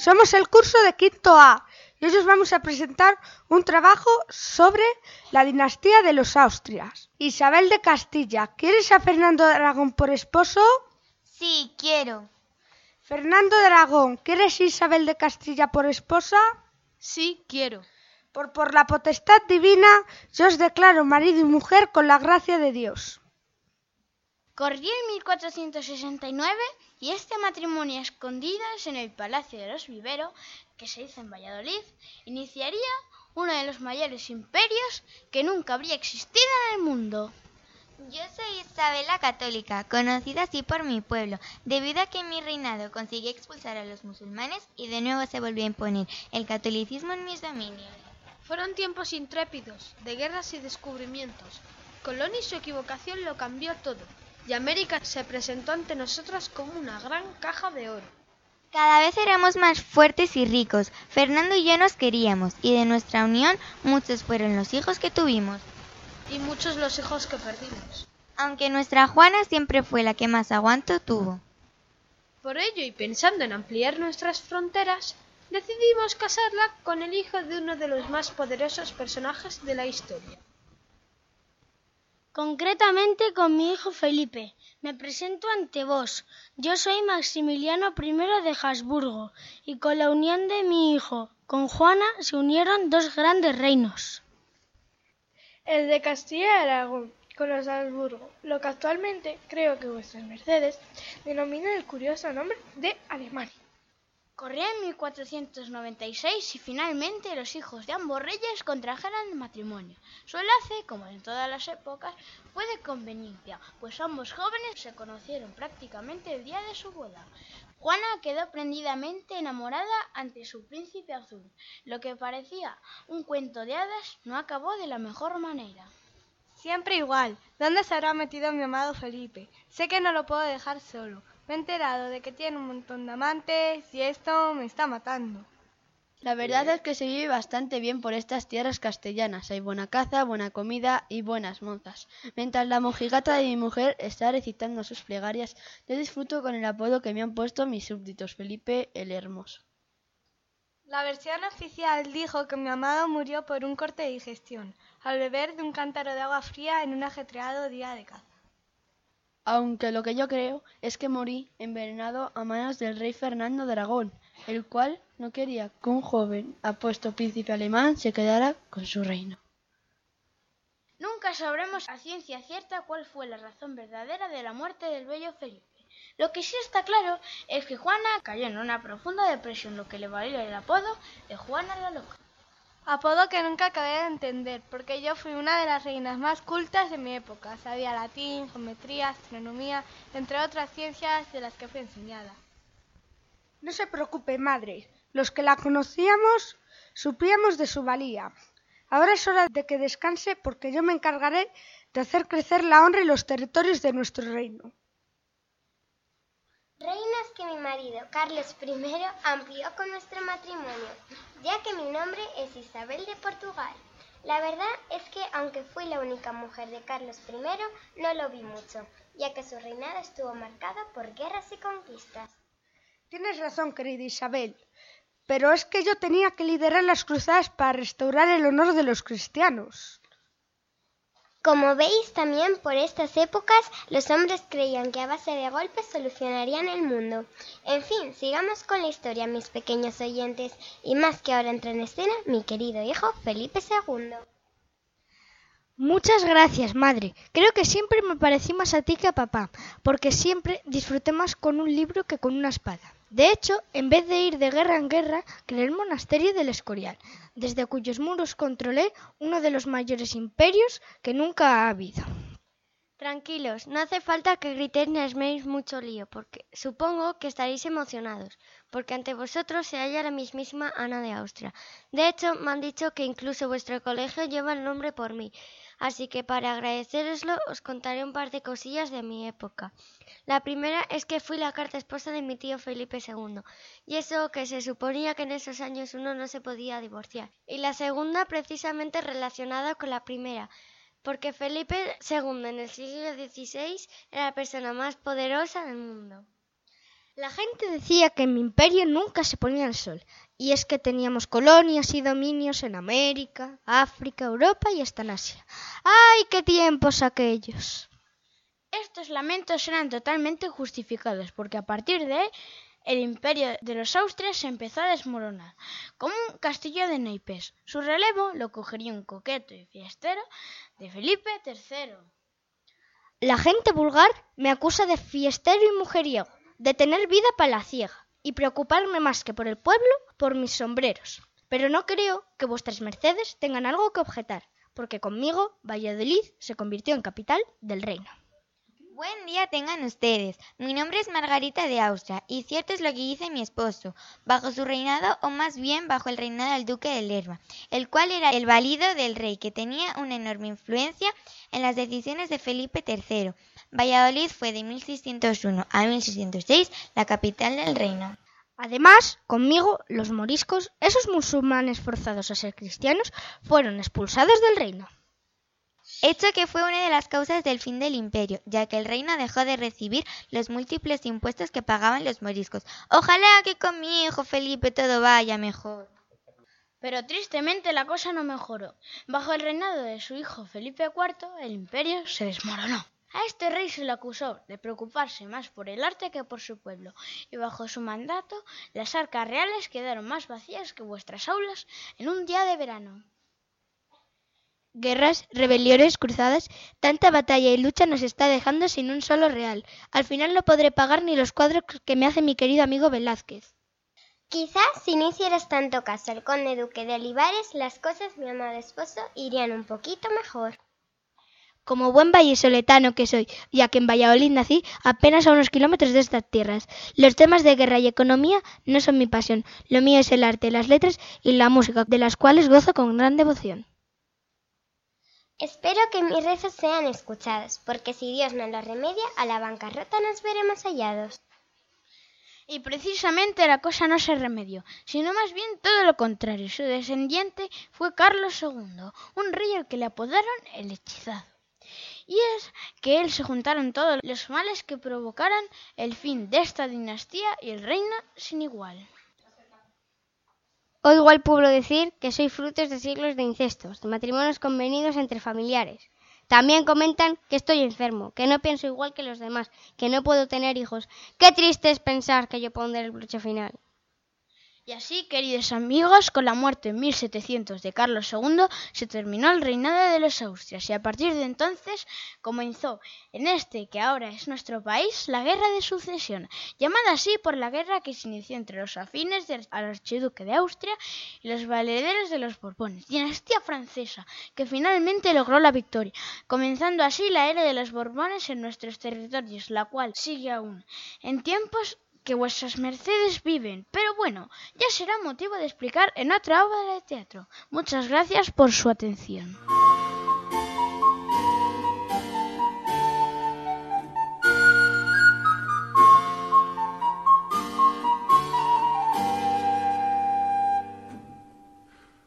Somos el curso de quinto A y hoy os vamos a presentar un trabajo sobre la dinastía de los Austrias. Isabel de Castilla, ¿quieres a Fernando de Aragón por esposo? Sí, quiero. Fernando de Aragón, ¿quieres Isabel de Castilla por esposa? Sí, quiero. Por, por la potestad divina, yo os declaro marido y mujer con la gracia de Dios. Corría en 1469 y este matrimonio a escondidas en el Palacio de los Vivero, que se hizo en Valladolid, iniciaría uno de los mayores imperios que nunca habría existido en el mundo. Yo soy Isabel la Católica, conocida así por mi pueblo, debido a que mi reinado consiguió expulsar a los musulmanes y de nuevo se volvió a imponer el catolicismo en mis dominios. Fueron tiempos intrépidos, de guerras y descubrimientos. Colón y su equivocación lo cambió todo, y América se presentó ante nosotros como una gran caja de oro. Cada vez éramos más fuertes y ricos. Fernando y yo nos queríamos, y de nuestra unión muchos fueron los hijos que tuvimos. Y muchos los hijos que perdimos. Aunque nuestra Juana siempre fue la que más aguanto tuvo. Por ello, y pensando en ampliar nuestras fronteras, decidimos casarla con el hijo de uno de los más poderosos personajes de la historia. Concretamente con mi hijo Felipe. Me presento ante vos. Yo soy Maximiliano I de Habsburgo, y con la unión de mi hijo con Juana se unieron dos grandes reinos. El de Castilla y Aragón con los Habsburgo, lo que actualmente creo que vuestras mercedes denominan el curioso nombre de Alemania. Corría en 1496 y finalmente los hijos de ambos reyes contrajeron matrimonio. Su enlace, como en todas las épocas, fue de conveniencia, pues ambos jóvenes se conocieron prácticamente el día de su boda. Juana quedó prendidamente enamorada ante su príncipe azul. Lo que parecía un cuento de hadas no acabó de la mejor manera. Siempre igual. ¿Dónde se habrá metido mi amado Felipe? Sé que no lo puedo dejar solo. Me he enterado de que tiene un montón de amantes y esto me está matando. La verdad es que se vive bastante bien por estas tierras castellanas. Hay buena caza, buena comida y buenas montas. Mientras la mojigata de mi mujer está recitando sus plegarias, yo disfruto con el apodo que me han puesto mis súbditos, Felipe el Hermoso. La versión oficial dijo que mi amado murió por un corte de digestión, al beber de un cántaro de agua fría en un ajetreado día de caza aunque lo que yo creo es que morí envenenado a manos del rey Fernando de Aragón, el cual no quería que un joven apuesto príncipe alemán se quedara con su reino. Nunca sabremos a ciencia cierta cuál fue la razón verdadera de la muerte del bello Felipe. Lo que sí está claro es que Juana cayó en una profunda depresión, lo que le valió el apodo de Juana la Loca. Apodo que nunca acabé de entender, porque yo fui una de las reinas más cultas de mi época. Sabía latín, geometría, astronomía, entre otras ciencias de las que fui enseñada. No se preocupe, madre. Los que la conocíamos supíamos de su valía. Ahora es hora de que descanse porque yo me encargaré de hacer crecer la honra y los territorios de nuestro reino. Reinas que mi marido Carlos I amplió con nuestro matrimonio, ya que mi nombre es Isabel de Portugal. La verdad es que aunque fui la única mujer de Carlos I, no lo vi mucho, ya que su reinado estuvo marcado por guerras y conquistas. Tienes razón, querida Isabel, pero es que yo tenía que liderar las cruzadas para restaurar el honor de los cristianos. Como veis, también por estas épocas los hombres creían que a base de golpes solucionarían el mundo. En fin, sigamos con la historia, mis pequeños oyentes, y más que ahora entra en escena mi querido hijo Felipe II. Muchas gracias, madre. Creo que siempre me parecí más a ti que a papá, porque siempre disfruté más con un libro que con una espada. De hecho, en vez de ir de guerra en guerra, creé el monasterio del Escorial, desde cuyos muros controlé uno de los mayores imperios que nunca ha habido. Tranquilos, no hace falta que gritéis ni asméis mucho lío, porque supongo que estaréis emocionados, porque ante vosotros se halla la mismísima Ana de Austria. De hecho, me han dicho que incluso vuestro colegio lleva el nombre por mí, así que para agradeceroslo os contaré un par de cosillas de mi época. La primera es que fui la carta esposa de mi tío Felipe II, y eso que se suponía que en esos años uno no se podía divorciar. Y la segunda precisamente relacionada con la primera, porque Felipe II en el siglo XVI era la persona más poderosa del mundo. La gente decía que en mi imperio nunca se ponía el sol, y es que teníamos colonias y dominios en América, África, Europa y hasta en Asia. ¡Ay, qué tiempos aquellos! Estos lamentos eran totalmente justificados, porque a partir de él el imperio de los Austrias se empezó a desmoronar, como un castillo de naipes. Su relevo lo cogería un coqueto y fiestero de Felipe III. La gente vulgar me acusa de fiestero y mujeriego, de tener vida palaciega y preocuparme más que por el pueblo, por mis sombreros. Pero no creo que vuestras mercedes tengan algo que objetar, porque conmigo Valladolid se convirtió en capital del reino. Buen día tengan ustedes. Mi nombre es Margarita de Austria y cierto es lo que dice mi esposo. Bajo su reinado, o más bien bajo el reinado del duque de Lerma, el cual era el valido del rey que tenía una enorme influencia en las decisiones de Felipe III. Valladolid fue de 1601 a 1606 la capital del reino. Además, conmigo, los moriscos, esos musulmanes forzados a ser cristianos, fueron expulsados del reino hecho que fue una de las causas del fin del imperio, ya que el reino dejó de recibir los múltiples impuestos que pagaban los moriscos. Ojalá que con mi hijo Felipe todo vaya mejor. Pero tristemente la cosa no mejoró. Bajo el reinado de su hijo Felipe IV, el imperio se desmoronó. A este rey se le acusó de preocuparse más por el arte que por su pueblo, y bajo su mandato las arcas reales quedaron más vacías que vuestras aulas en un día de verano. Guerras, rebeliones, cruzadas, tanta batalla y lucha nos está dejando sin un solo real. Al final no podré pagar ni los cuadros que me hace mi querido amigo Velázquez. Quizás si no hicieras tanto caso al conde duque de Olivares, las cosas, mi amado esposo, irían un poquito mejor. Como buen vallesoletano que soy, ya que en Valladolid nací, apenas a unos kilómetros de estas tierras, los temas de guerra y economía no son mi pasión. Lo mío es el arte, las letras y la música, de las cuales gozo con gran devoción. Espero que mis rezos sean escuchados, porque si Dios no lo remedia, a la bancarrota nos veremos hallados. Y precisamente la cosa no se remedió, sino más bien todo lo contrario. Su descendiente fue Carlos II, un rey al que le apodaron el hechizado. Y es que él se juntaron todos los males que provocaran el fin de esta dinastía y el reino sin igual. Oigo al pueblo decir que soy frutos de siglos de incestos, de matrimonios convenidos entre familiares. También comentan que estoy enfermo, que no pienso igual que los demás, que no puedo tener hijos. Qué triste es pensar que yo pondré el broche final. Y así, queridos amigos, con la muerte en 1700 de Carlos II se terminó el reinado de los Austrias. Y a partir de entonces comenzó en este que ahora es nuestro país la guerra de sucesión, llamada así por la guerra que se inició entre los afines del archiduque de Austria y los valederos de los Borbones, dinastía francesa, que finalmente logró la victoria, comenzando así la era de los Borbones en nuestros territorios, la cual sigue aún en tiempos que vuestras mercedes viven. Pero bueno, ya será motivo de explicar en otra obra de teatro. Muchas gracias por su atención.